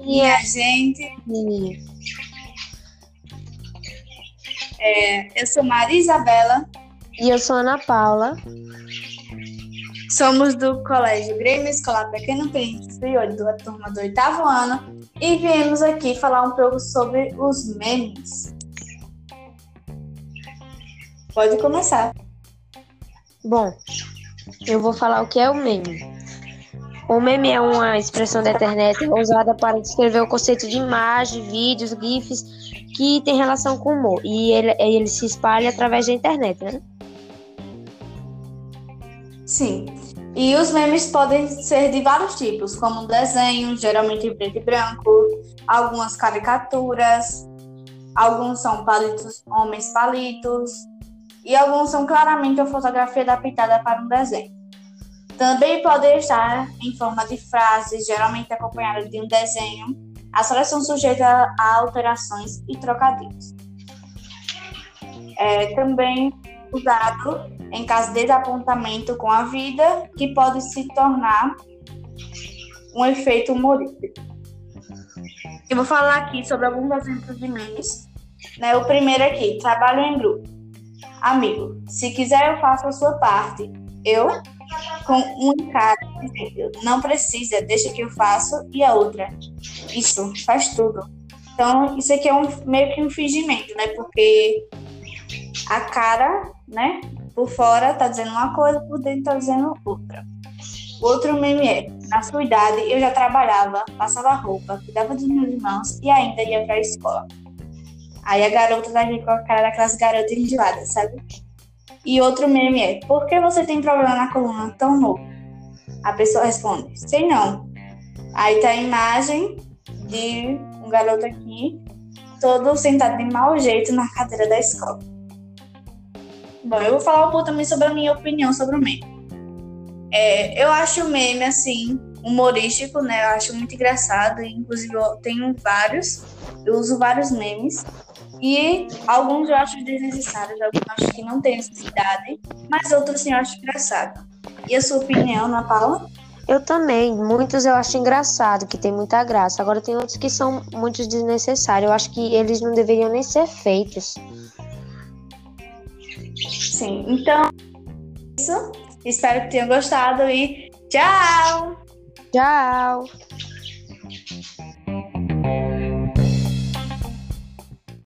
minha gente. É, eu sou Maria Isabela. E eu sou Ana Paula. Somos do Colégio Grêmio Escolar Pequeno Príncipe, da turma do oitavo ano, e viemos aqui falar um pouco sobre os memes. Pode começar. Bom, eu vou falar o que é o meme. O meme é uma expressão da internet usada para descrever o conceito de imagem, vídeos, GIFs que tem relação com humor. E ele, ele se espalha através da internet, né? Sim. E os memes podem ser de vários tipos, como desenhos, geralmente em preto e branco, algumas caricaturas, alguns são palitos, homens palitos, e alguns são claramente a fotografia adaptada para um desenho. Também podem estar em forma de frases, geralmente acompanhadas de um desenho. As frases são sujeitas a alterações e trocadilhos. É também usado em caso de desapontamento com a vida, que pode se tornar um efeito humorístico. Eu vou falar aqui sobre alguns exemplos de memes. Né? O primeiro aqui, trabalho em grupo. Amigo, se quiser eu faço a sua parte. Eu, com um cara, não precisa, deixa que eu faço. E a outra, isso, faz tudo. Então, isso aqui é um, meio que um fingimento, né? Porque a cara, né, por fora tá dizendo uma coisa, por dentro tá dizendo outra. Outro meme é, na sua idade eu já trabalhava, passava roupa, cuidava dos meus irmãos e ainda ia pra escola. Aí a garota tá com a cara daquelas garotas enjoadas, sabe? E outro meme é, por que você tem problema na coluna tão novo? A pessoa responde, sei não. Aí tá a imagem de um garoto aqui, todo sentado de mau jeito na cadeira da escola. Bom, eu vou falar um pouco também sobre a minha opinião sobre o meme. É, eu acho o meme, assim, humorístico, né? Eu acho muito engraçado. Inclusive, eu tenho vários. Eu uso vários memes. E alguns eu acho desnecessários, alguns eu acho que não tem necessidade. Mas outros, sim, eu acho engraçado. E a sua opinião, Ana Paula? Eu também. Muitos eu acho engraçado, que tem muita graça. Agora tem outros que são muito desnecessários. Eu acho que eles não deveriam nem ser feitos. Sim, então, isso. Espero que tenham gostado e tchau! Tchau!